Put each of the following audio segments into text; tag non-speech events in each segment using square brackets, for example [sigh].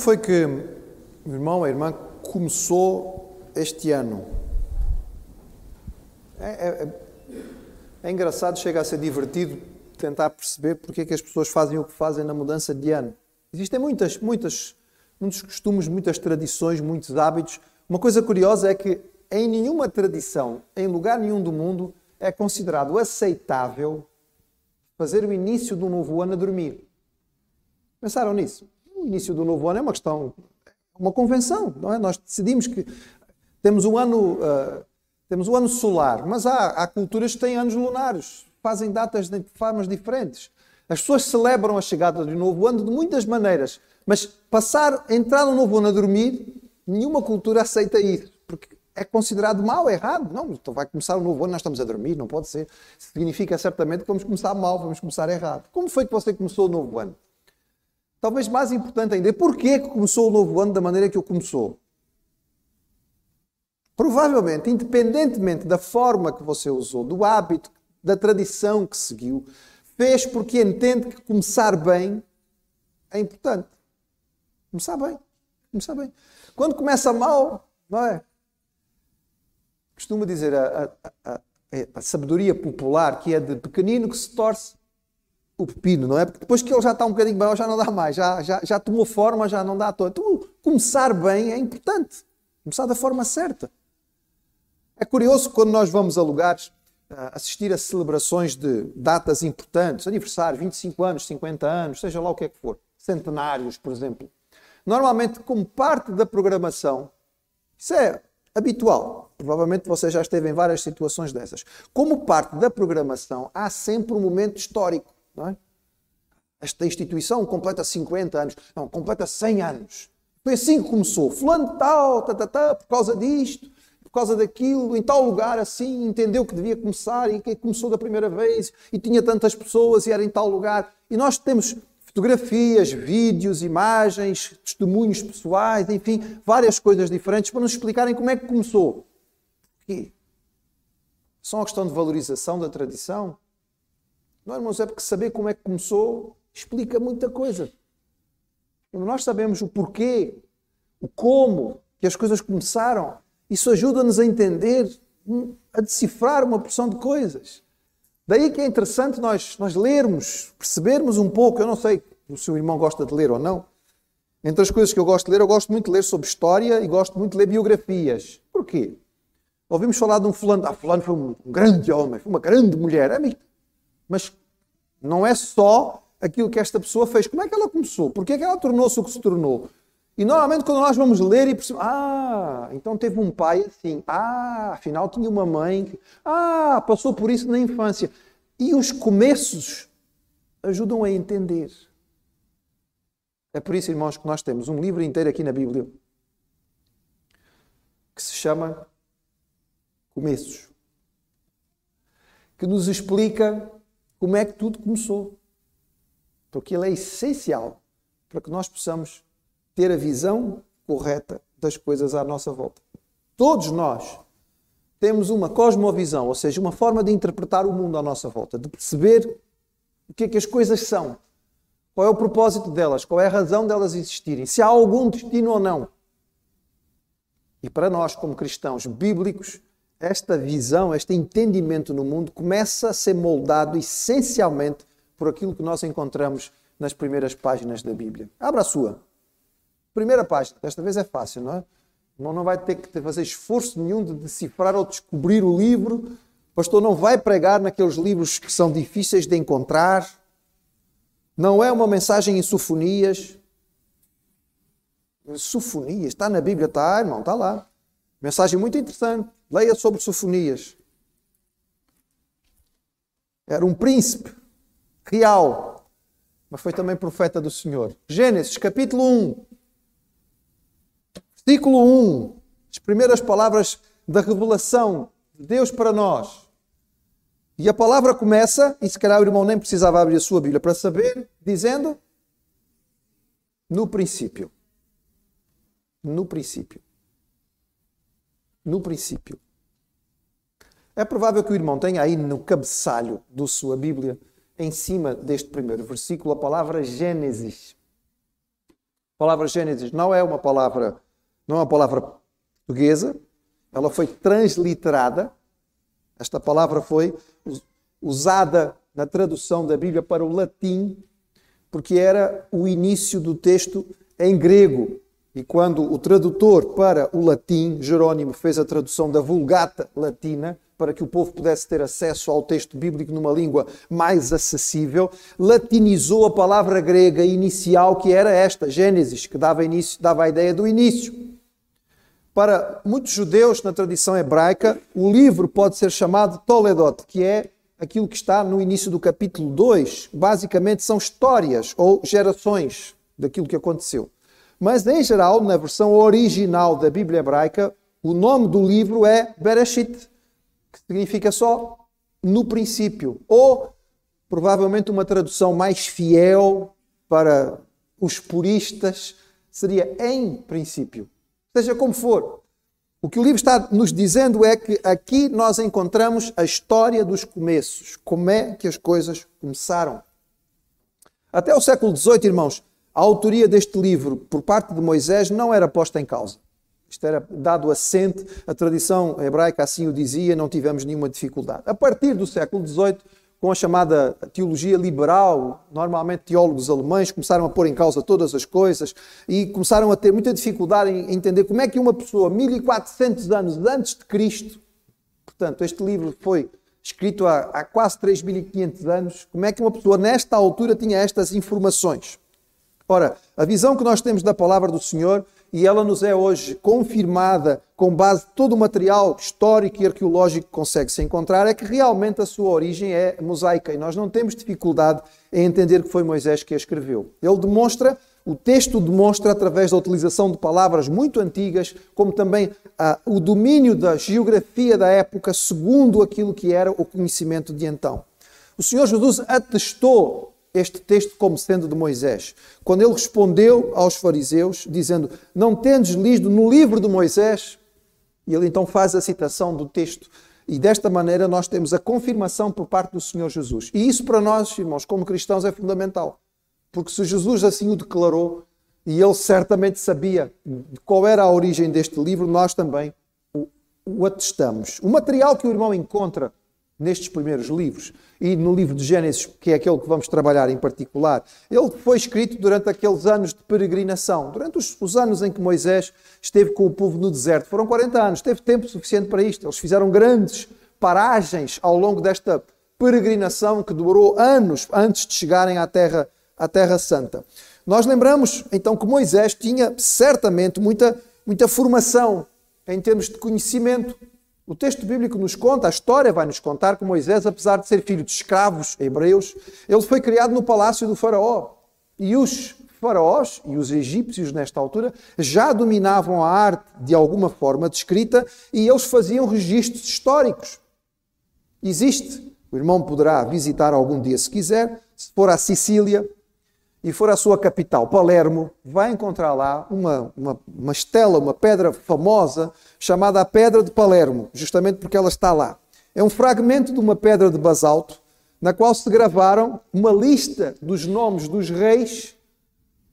Como foi que o irmão, a irmã, começou este ano? É, é, é engraçado, chega a ser divertido tentar perceber porque é que as pessoas fazem o que fazem na mudança de ano. Existem muitas, muitas, muitos costumes, muitas tradições, muitos hábitos. Uma coisa curiosa é que em nenhuma tradição, em lugar nenhum do mundo, é considerado aceitável fazer o início do novo ano a dormir. Pensaram nisso? O início do novo ano é uma questão, uma convenção, não é? Nós decidimos que temos um ano, uh, temos um ano solar, mas há, há culturas que têm anos lunares, fazem datas de formas diferentes. As pessoas celebram a chegada do novo ano de muitas maneiras, mas passar, entrar no novo ano a dormir, nenhuma cultura aceita isso, porque é considerado mal, errado. Não, então vai começar o novo ano, nós estamos a dormir, não pode ser. Significa certamente que vamos começar mal, vamos começar errado. Como foi que você começou o novo ano? Talvez mais importante ainda, porquê que começou o novo ano da maneira que o começou? Provavelmente, independentemente da forma que você usou, do hábito, da tradição que seguiu, fez porque entende que começar bem é importante. Começar bem. Começar bem. Quando começa mal, não é? Costuma dizer a, a, a, a sabedoria popular que é de pequenino que se torce o pepino, não é? Porque depois que ele já está um bocadinho maior já não dá mais, já, já, já tomou forma, já não dá todo. Então, começar bem é importante. Começar da forma certa. É curioso quando nós vamos a lugares assistir a celebrações de datas importantes, aniversário, 25 anos, 50 anos, seja lá o que é que for, centenários, por exemplo. Normalmente, como parte da programação, isso é habitual. Provavelmente você já esteve em várias situações dessas. Como parte da programação, há sempre um momento histórico, é? Esta instituição completa 50 anos, não, completa 100 anos. Foi assim que começou. Fulano tal, tá, tá, tá, por causa disto, por causa daquilo, em tal lugar assim, entendeu que devia começar e que começou da primeira vez e tinha tantas pessoas e era em tal lugar. E nós temos fotografias, vídeos, imagens, testemunhos pessoais, enfim, várias coisas diferentes para nos explicarem como é que começou. Porquê? Só uma questão de valorização da tradição? Não, irmãos, é porque saber como é que começou explica muita coisa. nós sabemos o porquê, o como que as coisas começaram, isso ajuda-nos a entender, a decifrar uma porção de coisas. Daí que é interessante nós, nós lermos, percebermos um pouco. Eu não sei se o seu irmão gosta de ler ou não. Entre as coisas que eu gosto de ler, eu gosto muito de ler sobre história e gosto muito de ler biografias. Porquê? Ouvimos falar de um fulano. Ah, fulano foi um grande homem, foi uma grande mulher. Mas não é só aquilo que esta pessoa fez. Como é que ela começou? Porquê é que ela tornou-se o que se tornou? E normalmente quando nós vamos ler e percebemos, ah, então teve um pai assim, ah, afinal tinha uma mãe, ah, passou por isso na infância. E os começos ajudam a entender. É por isso, irmãos, que nós temos um livro inteiro aqui na Bíblia que se chama Começos, que nos explica como é que tudo começou. Porque ele é essencial para que nós possamos ter a visão correta das coisas à nossa volta. Todos nós temos uma cosmovisão, ou seja, uma forma de interpretar o mundo à nossa volta, de perceber o que é que as coisas são, qual é o propósito delas, qual é a razão delas existirem, se há algum destino ou não. E para nós, como cristãos bíblicos, esta visão, este entendimento no mundo começa a ser moldado essencialmente por aquilo que nós encontramos nas primeiras páginas da Bíblia. Abra a sua. Primeira página, desta vez é fácil, não é? Não, não vai ter que fazer esforço nenhum de decifrar ou descobrir o livro. O pastor não vai pregar naqueles livros que são difíceis de encontrar. Não é uma mensagem em sufonias. Sufonias, está na Bíblia, está, irmão, está lá. Mensagem muito interessante. Leia sobre sufonias. Era um príncipe real, mas foi também profeta do Senhor. Gênesis, capítulo 1. Versículo 1, as primeiras palavras da revelação de Deus para nós. E a palavra começa, e se calhar o irmão nem precisava abrir a sua Bíblia para saber, dizendo: No princípio. No princípio. No princípio. É provável que o irmão tenha aí no cabeçalho da sua Bíblia, em cima deste primeiro versículo, a palavra Gênesis. palavra Gênesis não é uma palavra, não é uma palavra portuguesa, ela foi transliterada. Esta palavra foi usada na tradução da Bíblia para o latim, porque era o início do texto em grego. E quando o tradutor para o latim, Jerónimo, fez a tradução da Vulgata Latina, para que o povo pudesse ter acesso ao texto bíblico numa língua mais acessível, latinizou a palavra grega inicial, que era esta, Gênesis, que dava, início, dava a ideia do início. Para muitos judeus, na tradição hebraica, o livro pode ser chamado Toledot, que é aquilo que está no início do capítulo 2. Basicamente, são histórias ou gerações daquilo que aconteceu. Mas, em geral, na versão original da Bíblia hebraica, o nome do livro é Bereshit, que significa só no princípio. Ou, provavelmente, uma tradução mais fiel para os puristas seria em princípio. Seja como for. O que o livro está nos dizendo é que aqui nós encontramos a história dos começos. Como é que as coisas começaram. Até o século XVIII, irmãos, a autoria deste livro por parte de Moisés não era posta em causa. Isto era dado assente, a tradição hebraica assim o dizia, não tivemos nenhuma dificuldade. A partir do século XVIII, com a chamada teologia liberal, normalmente teólogos alemães começaram a pôr em causa todas as coisas e começaram a ter muita dificuldade em entender como é que uma pessoa, 1400 anos antes de Cristo, portanto, este livro foi escrito há, há quase 3500 anos, como é que uma pessoa nesta altura tinha estas informações? Ora, a visão que nós temos da palavra do Senhor e ela nos é hoje confirmada com base em todo o material histórico e arqueológico que consegue se encontrar, é que realmente a sua origem é mosaica e nós não temos dificuldade em entender que foi Moisés que a escreveu. Ele demonstra, o texto demonstra, através da utilização de palavras muito antigas, como também ah, o domínio da geografia da época segundo aquilo que era o conhecimento de então. O Senhor Jesus atestou este texto como sendo de Moisés. Quando ele respondeu aos fariseus, dizendo: Não tendes lido no livro de Moisés? E ele então faz a citação do texto. E desta maneira nós temos a confirmação por parte do Senhor Jesus. E isso para nós, irmãos, como cristãos, é fundamental. Porque se Jesus assim o declarou, e ele certamente sabia qual era a origem deste livro, nós também o, o atestamos. O material que o irmão encontra nestes primeiros livros e no livro de Gênesis, que é aquele que vamos trabalhar em particular, ele foi escrito durante aqueles anos de peregrinação, durante os, os, anos em que Moisés esteve com o povo no deserto. Foram 40 anos, teve tempo suficiente para isto. Eles fizeram grandes paragens ao longo desta peregrinação que demorou anos antes de chegarem à Terra, à terra Santa. Nós lembramos então que Moisés tinha certamente muita, muita formação em termos de conhecimento o texto bíblico nos conta, a história vai nos contar que Moisés, apesar de ser filho de escravos hebreus, ele foi criado no palácio do faraó. E os faraós e os egípcios, nesta altura, já dominavam a arte de alguma forma descrita e eles faziam registros históricos. Existe, o irmão poderá visitar algum dia se quiser, se for à Sicília, e for à sua capital, Palermo, vai encontrar lá uma, uma, uma estela, uma pedra famosa, chamada a Pedra de Palermo, justamente porque ela está lá. É um fragmento de uma pedra de basalto, na qual se gravaram uma lista dos nomes dos reis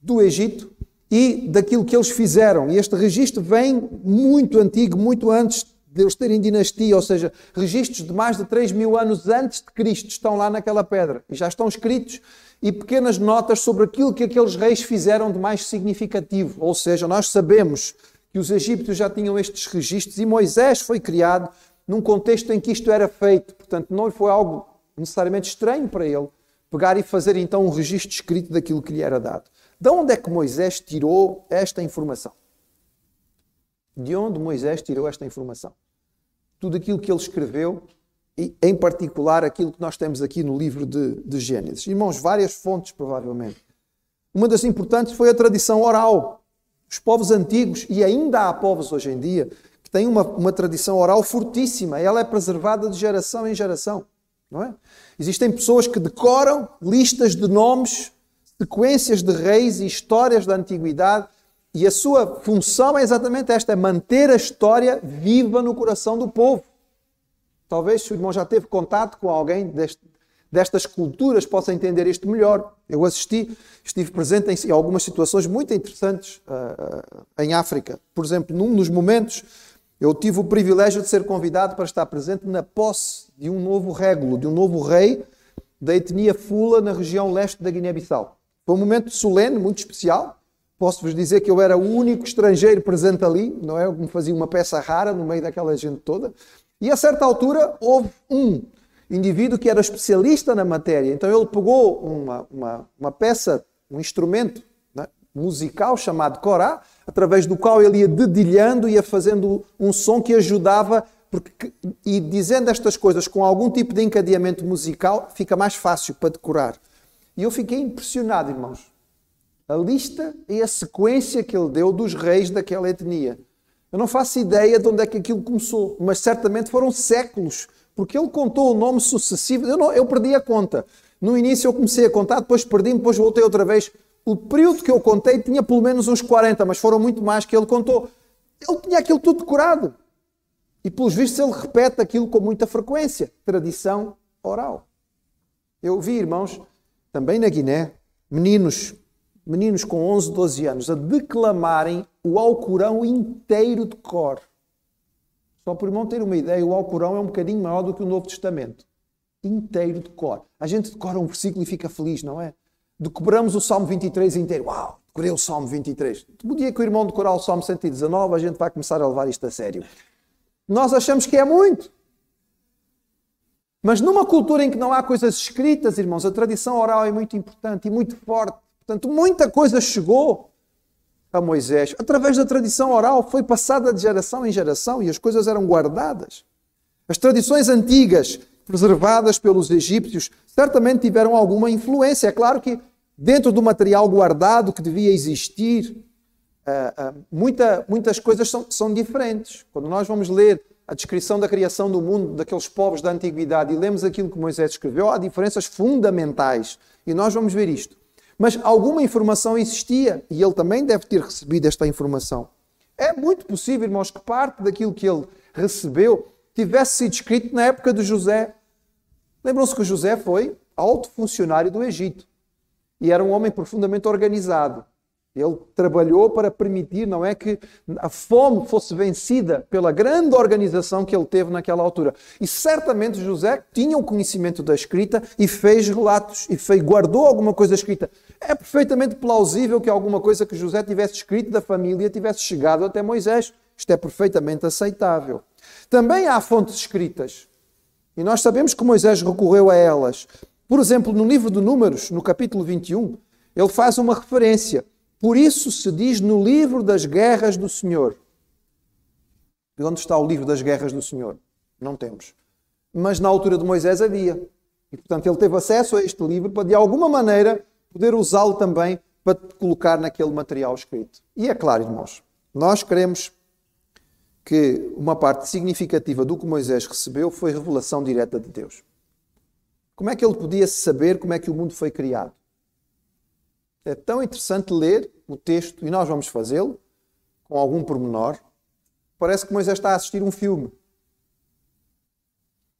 do Egito e daquilo que eles fizeram. E este registro vem muito antigo, muito antes de eles terem dinastia, ou seja, registros de mais de 3 mil anos antes de Cristo estão lá naquela pedra e já estão escritos e pequenas notas sobre aquilo que aqueles reis fizeram de mais significativo. Ou seja, nós sabemos que os egípcios já tinham estes registros e Moisés foi criado num contexto em que isto era feito. Portanto, não foi algo necessariamente estranho para ele pegar e fazer então um registro escrito daquilo que lhe era dado. De onde é que Moisés tirou esta informação? De onde Moisés tirou esta informação? Tudo aquilo que ele escreveu e, em particular, aquilo que nós temos aqui no livro de, de Gênesis. Irmãos, várias fontes, provavelmente. Uma das importantes foi a tradição oral. Os povos antigos, e ainda há povos hoje em dia, que têm uma, uma tradição oral fortíssima. Ela é preservada de geração em geração. Não é? Existem pessoas que decoram listas de nomes, sequências de reis e histórias da antiguidade, e a sua função é exatamente esta: é manter a história viva no coração do povo. Talvez se o irmão já teve contato com alguém deste, destas culturas possa entender isto melhor. Eu assisti, estive presente em algumas situações muito interessantes uh, em África. Por exemplo, num dos momentos, eu tive o privilégio de ser convidado para estar presente na posse de um novo régulo, de um novo rei da etnia Fula na região leste da Guiné-Bissau. Foi um momento solene, muito especial. Posso-vos dizer que eu era o único estrangeiro presente ali, não é? Eu me fazia uma peça rara no meio daquela gente toda. E a certa altura houve um indivíduo que era especialista na matéria. Então ele pegou uma, uma, uma peça, um instrumento né, musical chamado corá, através do qual ele ia dedilhando, ia fazendo um som que ajudava, porque, e dizendo estas coisas com algum tipo de encadeamento musical, fica mais fácil para decorar. E eu fiquei impressionado, irmãos. A lista e a sequência que ele deu dos reis daquela etnia. Eu não faço ideia de onde é que aquilo começou, mas certamente foram séculos, porque ele contou o nome sucessivo. Eu, não, eu perdi a conta. No início eu comecei a contar, depois perdi, depois voltei outra vez. O período que eu contei tinha pelo menos uns 40, mas foram muito mais que ele contou. Ele tinha aquilo tudo decorado. E pelos vistos ele repete aquilo com muita frequência. Tradição oral. Eu vi, irmãos, também na Guiné, meninos meninos com 11, 12 anos a declamarem o Alcorão inteiro de cor. Só por irmão ter uma ideia, o Alcorão é um bocadinho maior do que o Novo Testamento. Inteiro de cor. A gente decora um versículo e fica feliz, não é? Decoramos o Salmo 23 inteiro. Uau, decorei o Salmo 23. No dia que o irmão decorar o Salmo 119, a gente vai começar a levar isto a sério. Nós achamos que é muito. Mas numa cultura em que não há coisas escritas, irmãos, a tradição oral é muito importante e muito forte. Portanto, muita coisa chegou a Moisés através da tradição oral, foi passada de geração em geração e as coisas eram guardadas. As tradições antigas, preservadas pelos egípcios, certamente tiveram alguma influência. É claro que dentro do material guardado que devia existir, eh, eh, muita, muitas coisas são, são diferentes. Quando nós vamos ler a descrição da criação do mundo daqueles povos da antiguidade e lemos aquilo que Moisés escreveu, há diferenças fundamentais. E nós vamos ver isto. Mas alguma informação existia e ele também deve ter recebido esta informação. É muito possível, irmãos, que parte daquilo que ele recebeu tivesse sido escrito na época de José. Lembram-se que José foi alto funcionário do Egito e era um homem profundamente organizado. Ele trabalhou para permitir, não é, que a fome fosse vencida pela grande organização que ele teve naquela altura. E certamente José tinha o conhecimento da escrita e fez relatos e fez, guardou alguma coisa escrita. É perfeitamente plausível que alguma coisa que José tivesse escrito da família tivesse chegado até Moisés. Isto é perfeitamente aceitável. Também há fontes escritas. E nós sabemos que Moisés recorreu a elas. Por exemplo, no livro de Números, no capítulo 21, ele faz uma referência por isso se diz no livro das guerras do Senhor. E onde está o livro das guerras do Senhor? Não temos. Mas na altura de Moisés havia. E portanto ele teve acesso a este livro para de alguma maneira poder usá-lo também para colocar naquele material escrito. E é claro, irmãos, nós queremos que uma parte significativa do que Moisés recebeu foi revelação direta de Deus. Como é que ele podia saber como é que o mundo foi criado? É tão interessante ler o texto, e nós vamos fazê-lo, com algum pormenor. Parece que Moisés está a assistir um filme.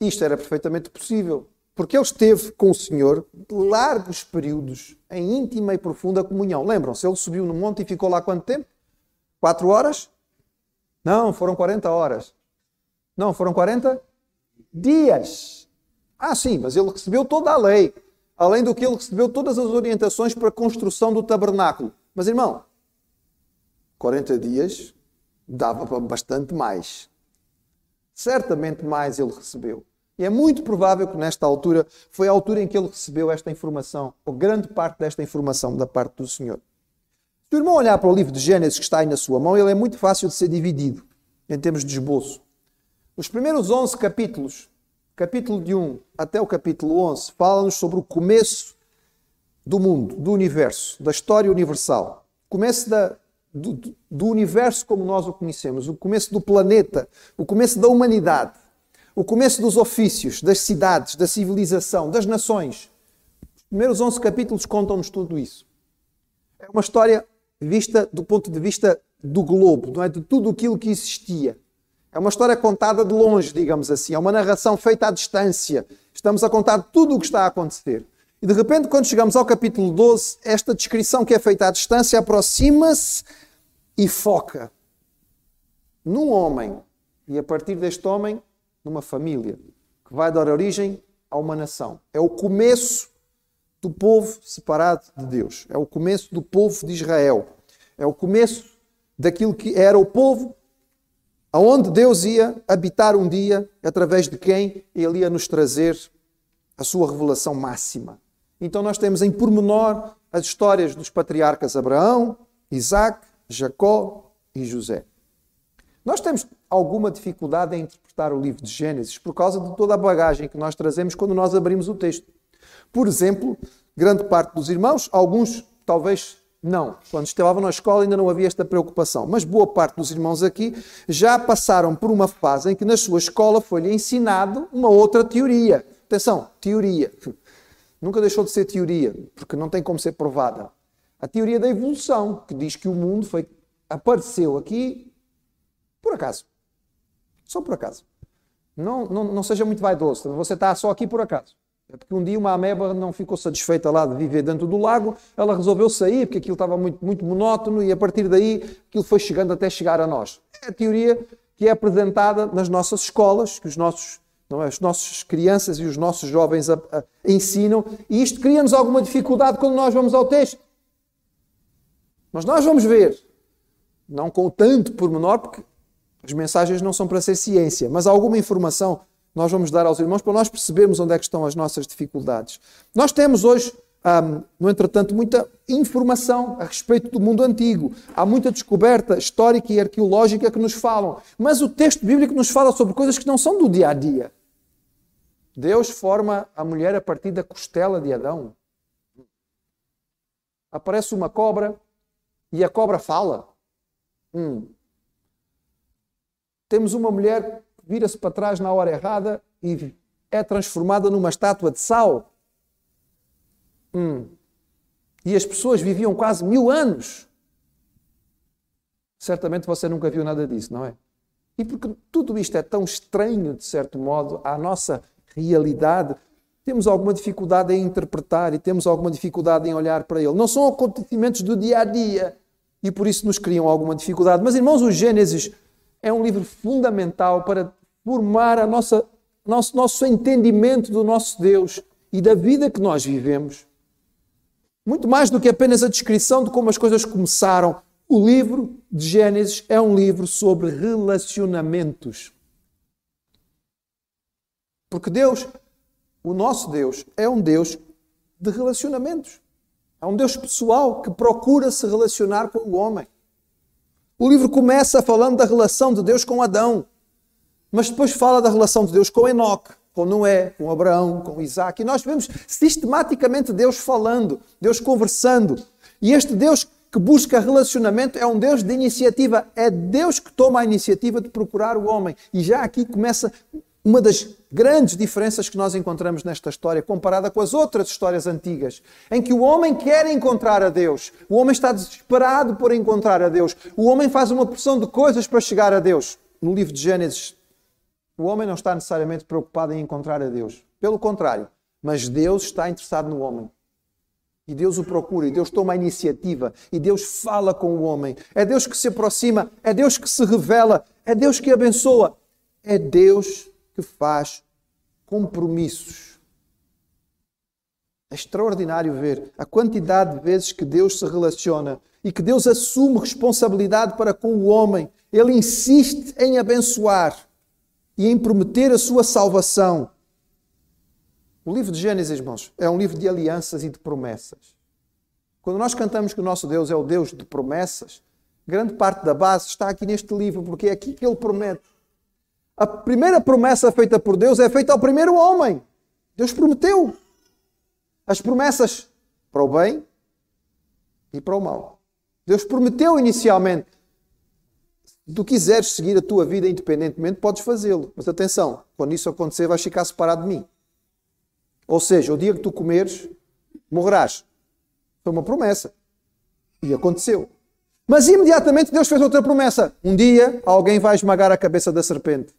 Isto era perfeitamente possível, porque ele esteve com o Senhor largos períodos em íntima e profunda comunhão. Lembram-se? Ele subiu no monte e ficou lá quanto tempo? Quatro horas? Não, foram 40 horas. Não, foram 40 dias. Ah, sim, mas ele recebeu toda a lei além do que ele recebeu todas as orientações para a construção do tabernáculo. Mas, irmão, 40 dias dava para bastante mais. Certamente mais ele recebeu. E é muito provável que nesta altura foi a altura em que ele recebeu esta informação, ou grande parte desta informação da parte do Senhor. Se o irmão olhar para o livro de Gênesis que está aí na sua mão, ele é muito fácil de ser dividido em termos de esboço. Os primeiros 11 capítulos capítulo de 1 até o capítulo 11, fala-nos sobre o começo do mundo, do universo, da história universal. Começo da, do, do universo como nós o conhecemos, o começo do planeta, o começo da humanidade, o começo dos ofícios, das cidades, da civilização, das nações. Os primeiros 11 capítulos contam-nos tudo isso. É uma história vista do ponto de vista do globo, não é? de tudo aquilo que existia. É uma história contada de longe, digamos assim. É uma narração feita à distância. Estamos a contar tudo o que está a acontecer. E de repente, quando chegamos ao capítulo 12, esta descrição que é feita à distância aproxima-se e foca num homem. E a partir deste homem, numa família que vai dar origem a uma nação. É o começo do povo separado de Deus. É o começo do povo de Israel. É o começo daquilo que era o povo aonde Deus ia habitar um dia, através de quem ele ia nos trazer a sua revelação máxima. Então nós temos em pormenor as histórias dos patriarcas Abraão, Isaac, Jacó e José. Nós temos alguma dificuldade em interpretar o livro de Gênesis por causa de toda a bagagem que nós trazemos quando nós abrimos o texto. Por exemplo, grande parte dos irmãos, alguns talvez não. Quando estavam na escola ainda não havia esta preocupação. Mas boa parte dos irmãos aqui já passaram por uma fase em que na sua escola foi-lhe ensinado uma outra teoria. Atenção, teoria. [laughs] Nunca deixou de ser teoria, porque não tem como ser provada. A teoria da evolução, que diz que o mundo foi, apareceu aqui por acaso. Só por acaso. Não, não, não seja muito vaidoso. Você está só aqui por acaso. É porque um dia uma ameba não ficou satisfeita lá de viver dentro do lago, ela resolveu sair porque aquilo estava muito, muito monótono e a partir daí aquilo foi chegando até chegar a nós. É a teoria que é apresentada nas nossas escolas, que os nossos, não é, as nossas crianças e os nossos jovens a, a, ensinam, e isto cria-nos alguma dificuldade quando nós vamos ao texto. Mas nós vamos ver, não com tanto pormenor, porque as mensagens não são para ser ciência, mas alguma informação nós vamos dar aos irmãos para nós percebermos onde é que estão as nossas dificuldades. Nós temos hoje, um, no entretanto, muita informação a respeito do mundo antigo. Há muita descoberta histórica e arqueológica que nos falam. Mas o texto bíblico nos fala sobre coisas que não são do dia a dia. Deus forma a mulher a partir da costela de Adão. Aparece uma cobra e a cobra fala. Hum. Temos uma mulher vira-se para trás na hora errada e é transformada numa estátua de sal. Hum. E as pessoas viviam quase mil anos. Certamente você nunca viu nada disso, não é? E porque tudo isto é tão estranho, de certo modo, à nossa realidade, temos alguma dificuldade em interpretar e temos alguma dificuldade em olhar para ele. Não são acontecimentos do dia a dia e por isso nos criam alguma dificuldade. Mas, irmãos, o Gênesis é um livro fundamental para formar a nossa, nosso, nosso entendimento do nosso Deus e da vida que nós vivemos. Muito mais do que apenas a descrição de como as coisas começaram, o livro de Gênesis é um livro sobre relacionamentos. Porque Deus, o nosso Deus, é um Deus de relacionamentos. É um Deus pessoal que procura se relacionar com o homem. O livro começa falando da relação de Deus com Adão. Mas depois fala da relação de Deus com Enoque, com Noé, com Abraão, com Isaac. E nós vemos sistematicamente Deus falando, Deus conversando. E este Deus que busca relacionamento é um Deus de iniciativa. É Deus que toma a iniciativa de procurar o homem. E já aqui começa uma das grandes diferenças que nós encontramos nesta história, comparada com as outras histórias antigas, em que o homem quer encontrar a Deus, o homem está desesperado por encontrar a Deus, o homem faz uma porção de coisas para chegar a Deus. No livro de Gênesis o homem não está necessariamente preocupado em encontrar a Deus. Pelo contrário, mas Deus está interessado no homem. E Deus o procura, e Deus toma a iniciativa, e Deus fala com o homem. É Deus que se aproxima, é Deus que se revela, é Deus que abençoa, é Deus que faz compromissos. É extraordinário ver a quantidade de vezes que Deus se relaciona e que Deus assume responsabilidade para com o homem. Ele insiste em abençoar e em prometer a sua salvação. O livro de Gênesis, irmãos, é um livro de alianças e de promessas. Quando nós cantamos que o nosso Deus é o Deus de promessas, grande parte da base está aqui neste livro, porque é aqui que ele promete. A primeira promessa feita por Deus é feita ao primeiro homem. Deus prometeu. As promessas para o bem e para o mal. Deus prometeu inicialmente se tu quiseres seguir a tua vida independentemente, podes fazê-lo. Mas atenção, quando isso acontecer, vais ficar separado de mim. Ou seja, o dia que tu comeres, morrerás. Foi uma promessa. E aconteceu. Mas imediatamente Deus fez outra promessa. Um dia alguém vai esmagar a cabeça da serpente.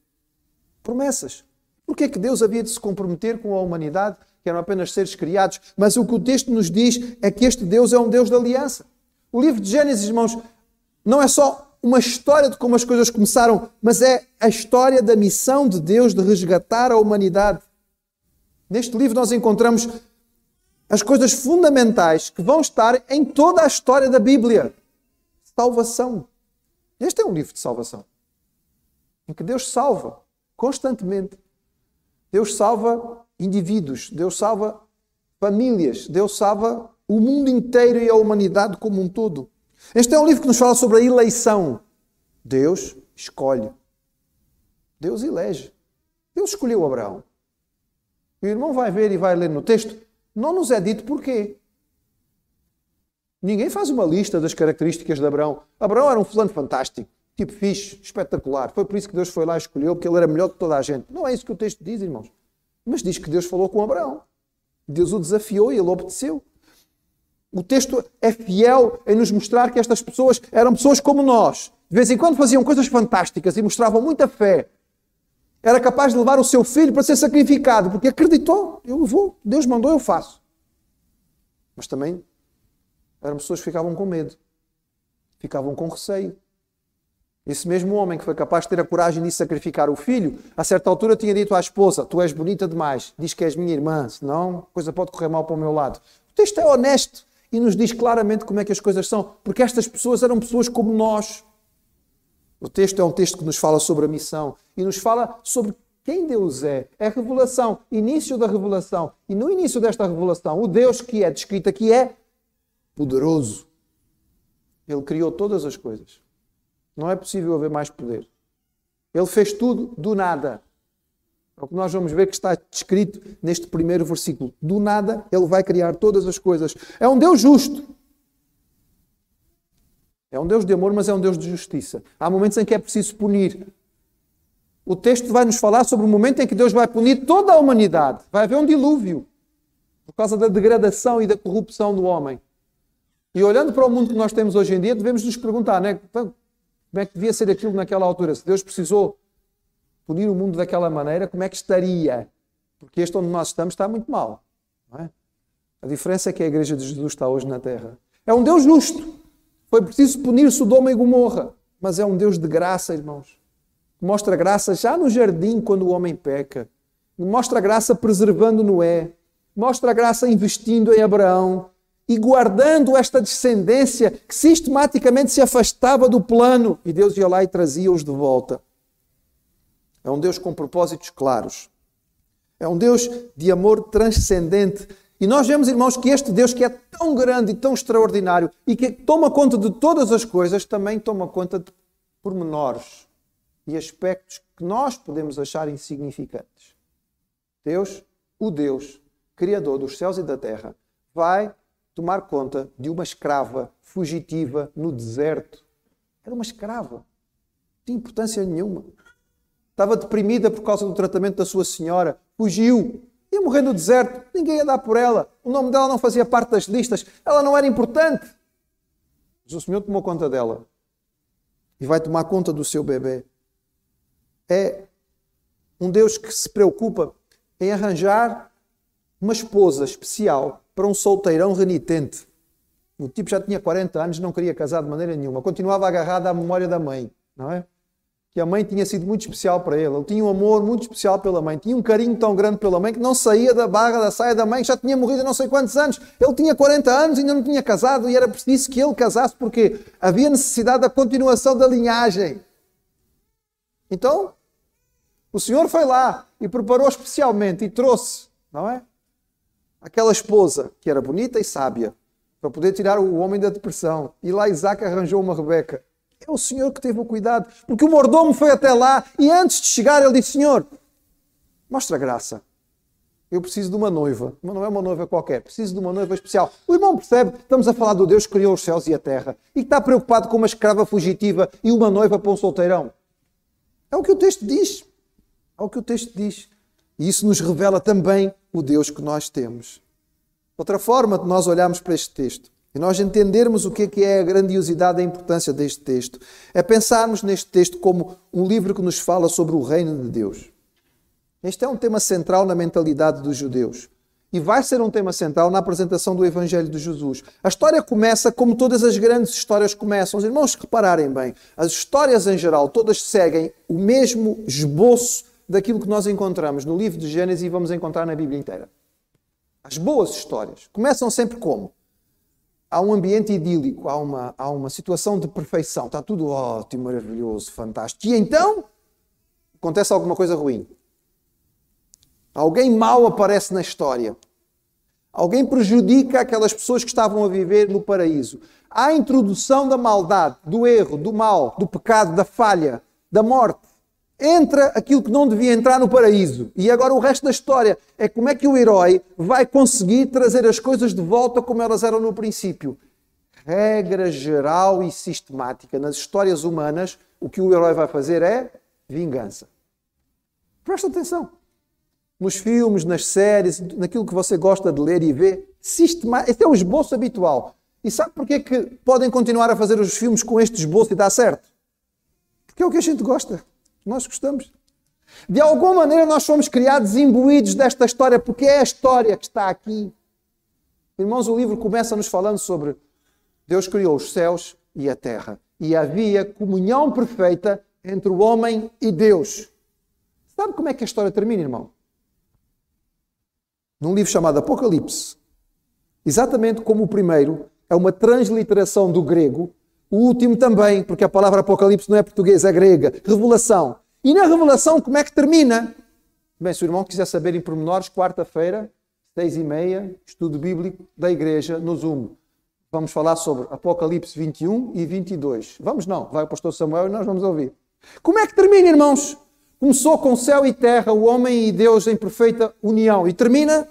Promessas. Porquê é que Deus havia de se comprometer com a humanidade, que eram apenas seres criados? Mas o que o texto nos diz é que este Deus é um Deus de aliança. O livro de Gênesis, irmãos, não é só uma história de como as coisas começaram, mas é a história da missão de Deus de resgatar a humanidade. Neste livro nós encontramos as coisas fundamentais que vão estar em toda a história da Bíblia. Salvação. Este é um livro de salvação. Em que Deus salva constantemente. Deus salva indivíduos, Deus salva famílias, Deus salva o mundo inteiro e a humanidade como um todo. Este é um livro que nos fala sobre a eleição. Deus escolhe. Deus elege. Deus escolheu Abraão. O irmão vai ver e vai ler no texto. Não nos é dito porquê. Ninguém faz uma lista das características de Abraão. Abraão era um fulano fantástico, tipo fixe, espetacular. Foi por isso que Deus foi lá e escolheu, porque ele era melhor que toda a gente. Não é isso que o texto diz, irmãos. Mas diz que Deus falou com Abraão. Deus o desafiou e ele obedeceu. O texto é fiel em nos mostrar que estas pessoas eram pessoas como nós. De vez em quando faziam coisas fantásticas e mostravam muita fé. Era capaz de levar o seu filho para ser sacrificado, porque acreditou, eu vou, Deus mandou, eu faço. Mas também eram pessoas que ficavam com medo, ficavam com receio. Esse mesmo homem que foi capaz de ter a coragem de sacrificar o filho, a certa altura tinha dito à esposa: Tu és bonita demais, diz que és minha irmã, senão a coisa pode correr mal para o meu lado. O texto é honesto e nos diz claramente como é que as coisas são, porque estas pessoas eram pessoas como nós. O texto é um texto que nos fala sobre a missão e nos fala sobre quem Deus é. É a revelação, início da revelação. E no início desta revelação, o Deus que é descrito aqui é poderoso. Ele criou todas as coisas. Não é possível haver mais poder. Ele fez tudo do nada. É o que nós vamos ver que está descrito neste primeiro versículo. Do nada, Ele vai criar todas as coisas. É um Deus justo. É um Deus de amor, mas é um Deus de justiça. Há momentos em que é preciso punir. O texto vai nos falar sobre o momento em que Deus vai punir toda a humanidade. Vai haver um dilúvio por causa da degradação e da corrupção do homem. E olhando para o mundo que nós temos hoje em dia, devemos nos perguntar, né? Como é que devia ser aquilo naquela altura? Se Deus precisou punir o mundo daquela maneira, como é que estaria? Porque este onde nós estamos está muito mal. É? A diferença é que a Igreja de Jesus está hoje na Terra. É um Deus justo. Foi preciso punir Sodoma e Gomorra. Mas é um Deus de graça, irmãos. Mostra graça já no jardim quando o homem peca. Mostra graça preservando Noé. Mostra graça investindo em Abraão e guardando esta descendência que sistematicamente se afastava do plano e Deus ia lá e trazia-os de volta. É um Deus com propósitos claros. É um Deus de amor transcendente. E nós vemos, irmãos, que este Deus que é tão grande e tão extraordinário e que toma conta de todas as coisas, também toma conta de pormenores e aspectos que nós podemos achar insignificantes. Deus, o Deus, Criador dos céus e da terra, vai tomar conta de uma escrava fugitiva no deserto. Era uma escrava. Não tinha importância nenhuma estava deprimida por causa do tratamento da sua senhora, fugiu, ia morrer no deserto, ninguém ia dar por ela, o nome dela não fazia parte das listas, ela não era importante. Mas o Senhor tomou conta dela e vai tomar conta do seu bebê. É um Deus que se preocupa em arranjar uma esposa especial para um solteirão renitente. O tipo já tinha 40 anos, não queria casar de maneira nenhuma, continuava agarrado à memória da mãe, não é? que a mãe tinha sido muito especial para ele. Ele tinha um amor muito especial pela mãe, tinha um carinho tão grande pela mãe que não saía da barra da saia da mãe, que já tinha morrido há não sei quantos anos. Ele tinha 40 anos e ainda não tinha casado e era preciso que ele casasse porque havia necessidade da continuação da linhagem. Então, o Senhor foi lá e preparou especialmente e trouxe, não é? Aquela esposa que era bonita e sábia para poder tirar o homem da depressão. E lá Isaac arranjou uma Rebeca é o Senhor que teve o cuidado, porque o mordomo foi até lá e antes de chegar ele disse: Senhor, mostra graça. Eu preciso de uma noiva. Mas não é uma noiva qualquer, preciso de uma noiva especial. O irmão percebe, estamos a falar do Deus que criou os céus e a terra e que está preocupado com uma escrava fugitiva e uma noiva para um solteirão. É o que o texto diz. É o que o texto diz. E isso nos revela também o Deus que nós temos. Outra forma de nós olharmos para este texto e nós entendermos o que é a grandiosidade e a importância deste texto, é pensarmos neste texto como um livro que nos fala sobre o reino de Deus. Este é um tema central na mentalidade dos judeus. E vai ser um tema central na apresentação do Evangelho de Jesus. A história começa como todas as grandes histórias começam. Os irmãos, repararem bem, as histórias em geral, todas seguem o mesmo esboço daquilo que nós encontramos no livro de Gênesis e vamos encontrar na Bíblia inteira. As boas histórias começam sempre como? Há um ambiente idílico, há uma, há uma situação de perfeição, está tudo ótimo, maravilhoso, fantástico. E então acontece alguma coisa ruim. Alguém mau aparece na história. Alguém prejudica aquelas pessoas que estavam a viver no paraíso. Há a introdução da maldade, do erro, do mal, do pecado, da falha, da morte. Entra aquilo que não devia entrar no paraíso. E agora o resto da história é como é que o herói vai conseguir trazer as coisas de volta como elas eram no princípio. Regra geral e sistemática. Nas histórias humanas, o que o herói vai fazer é vingança. Presta atenção nos filmes, nas séries, naquilo que você gosta de ler e ver. Sistema... Esse é o esboço habitual. E sabe porquê que podem continuar a fazer os filmes com este esboço e dar certo? Porque é o que a gente gosta. Nós gostamos. De alguma maneira nós fomos criados imbuídos desta história, porque é a história que está aqui. Irmãos, o livro começa nos falando sobre Deus criou os céus e a terra. E havia comunhão perfeita entre o homem e Deus. Sabe como é que a história termina, irmão? num livro chamado Apocalipse, exatamente como o primeiro é uma transliteração do grego, o último também, porque a palavra Apocalipse não é portuguesa, é grega, revelação. E na revelação, como é que termina? Bem, se o irmão quiser saber em pormenores, quarta-feira, seis e meia, estudo bíblico da igreja no Zoom. Vamos falar sobre Apocalipse 21 e 22. Vamos não, vai o pastor Samuel e nós vamos ouvir. Como é que termina, irmãos? Começou com céu e terra, o homem e Deus em perfeita união. E termina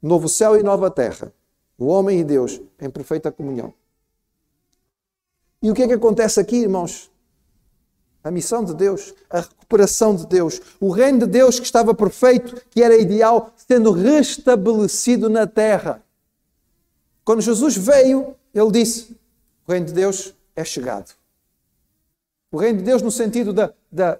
novo céu e nova terra. O homem e Deus em perfeita comunhão. E o que é que acontece aqui, irmãos? A missão de Deus, a recuperação de Deus, o reino de Deus que estava perfeito, que era ideal, sendo restabelecido na terra. Quando Jesus veio, ele disse: O reino de Deus é chegado. O reino de Deus, no sentido da, da,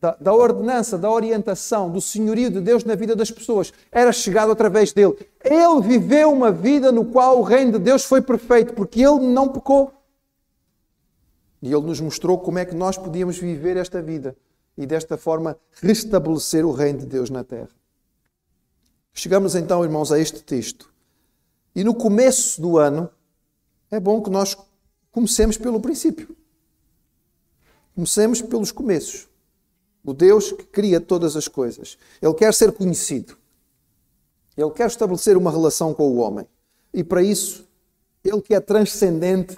da, da, ordenança, da orientação, do senhorio de Deus na vida das pessoas, era chegado através dele. Ele viveu uma vida no qual o reino de Deus foi perfeito, porque ele não pecou. E ele nos mostrou como é que nós podíamos viver esta vida e desta forma restabelecer o reino de Deus na terra. Chegamos então, irmãos, a este texto. E no começo do ano, é bom que nós comecemos pelo princípio. Comecemos pelos começos. O Deus que cria todas as coisas. Ele quer ser conhecido. Ele quer estabelecer uma relação com o homem. E para isso, ele que é transcendente,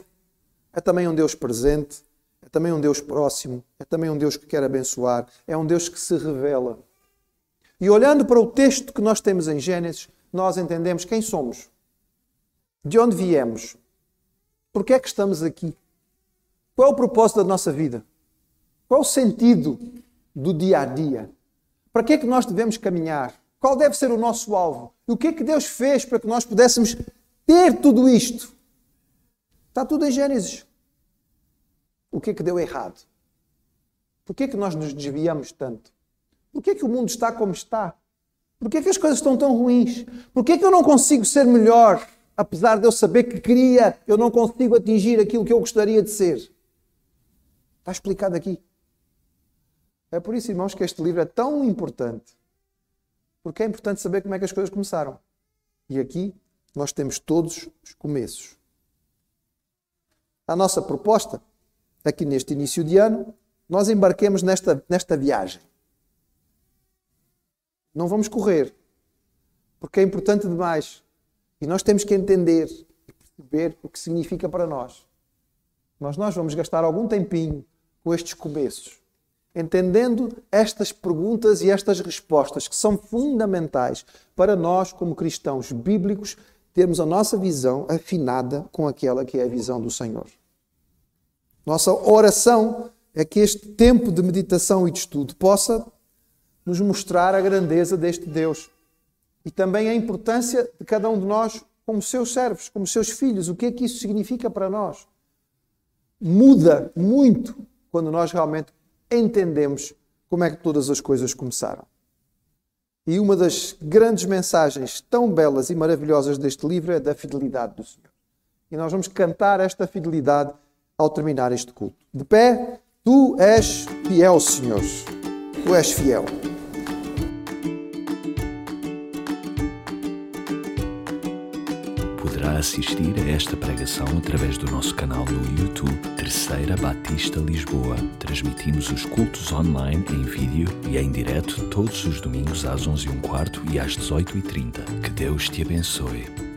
é também um Deus presente, é também um Deus próximo, é também um Deus que quer abençoar, é um Deus que se revela. E olhando para o texto que nós temos em Gênesis, nós entendemos quem somos, de onde viemos, porque é que estamos aqui, qual é o propósito da nossa vida. Qual o sentido do dia a dia? Para que é que nós devemos caminhar? Qual deve ser o nosso alvo? E o que é que Deus fez para que nós pudéssemos ter tudo isto? Está tudo em Gênesis. O que é que deu errado? Por que é que nós nos desviamos tanto? Por que é que o mundo está como está? Por que é que as coisas estão tão ruins? Por que é que eu não consigo ser melhor? Apesar de eu saber que queria, eu não consigo atingir aquilo que eu gostaria de ser. Está explicado aqui. É por isso, irmãos, que este livro é tão importante. Porque é importante saber como é que as coisas começaram. E aqui nós temos todos os começos. A nossa proposta, aqui neste início de ano, nós embarquemos nesta, nesta viagem. Não vamos correr, porque é importante demais. E nós temos que entender e perceber o que significa para nós. Mas nós vamos gastar algum tempinho com estes começos entendendo estas perguntas e estas respostas que são fundamentais para nós, como cristãos bíblicos, termos a nossa visão afinada com aquela que é a visão do Senhor. Nossa oração é que este tempo de meditação e de estudo possa nos mostrar a grandeza deste Deus e também a importância de cada um de nós como seus servos, como seus filhos. O que é que isso significa para nós? Muda muito quando nós realmente entendemos como é que todas as coisas começaram. E uma das grandes mensagens tão belas e maravilhosas deste livro é da fidelidade do Senhor. E nós vamos cantar esta fidelidade ao terminar este culto. De pé, tu és fiel, Senhor. Tu és fiel. Poderá assistir a esta pregação através do nosso canal no YouTube Terceira Batista Lisboa. Transmitimos os cultos online em vídeo e em direto todos os domingos às 11h15 e às 18h30. Que Deus te abençoe.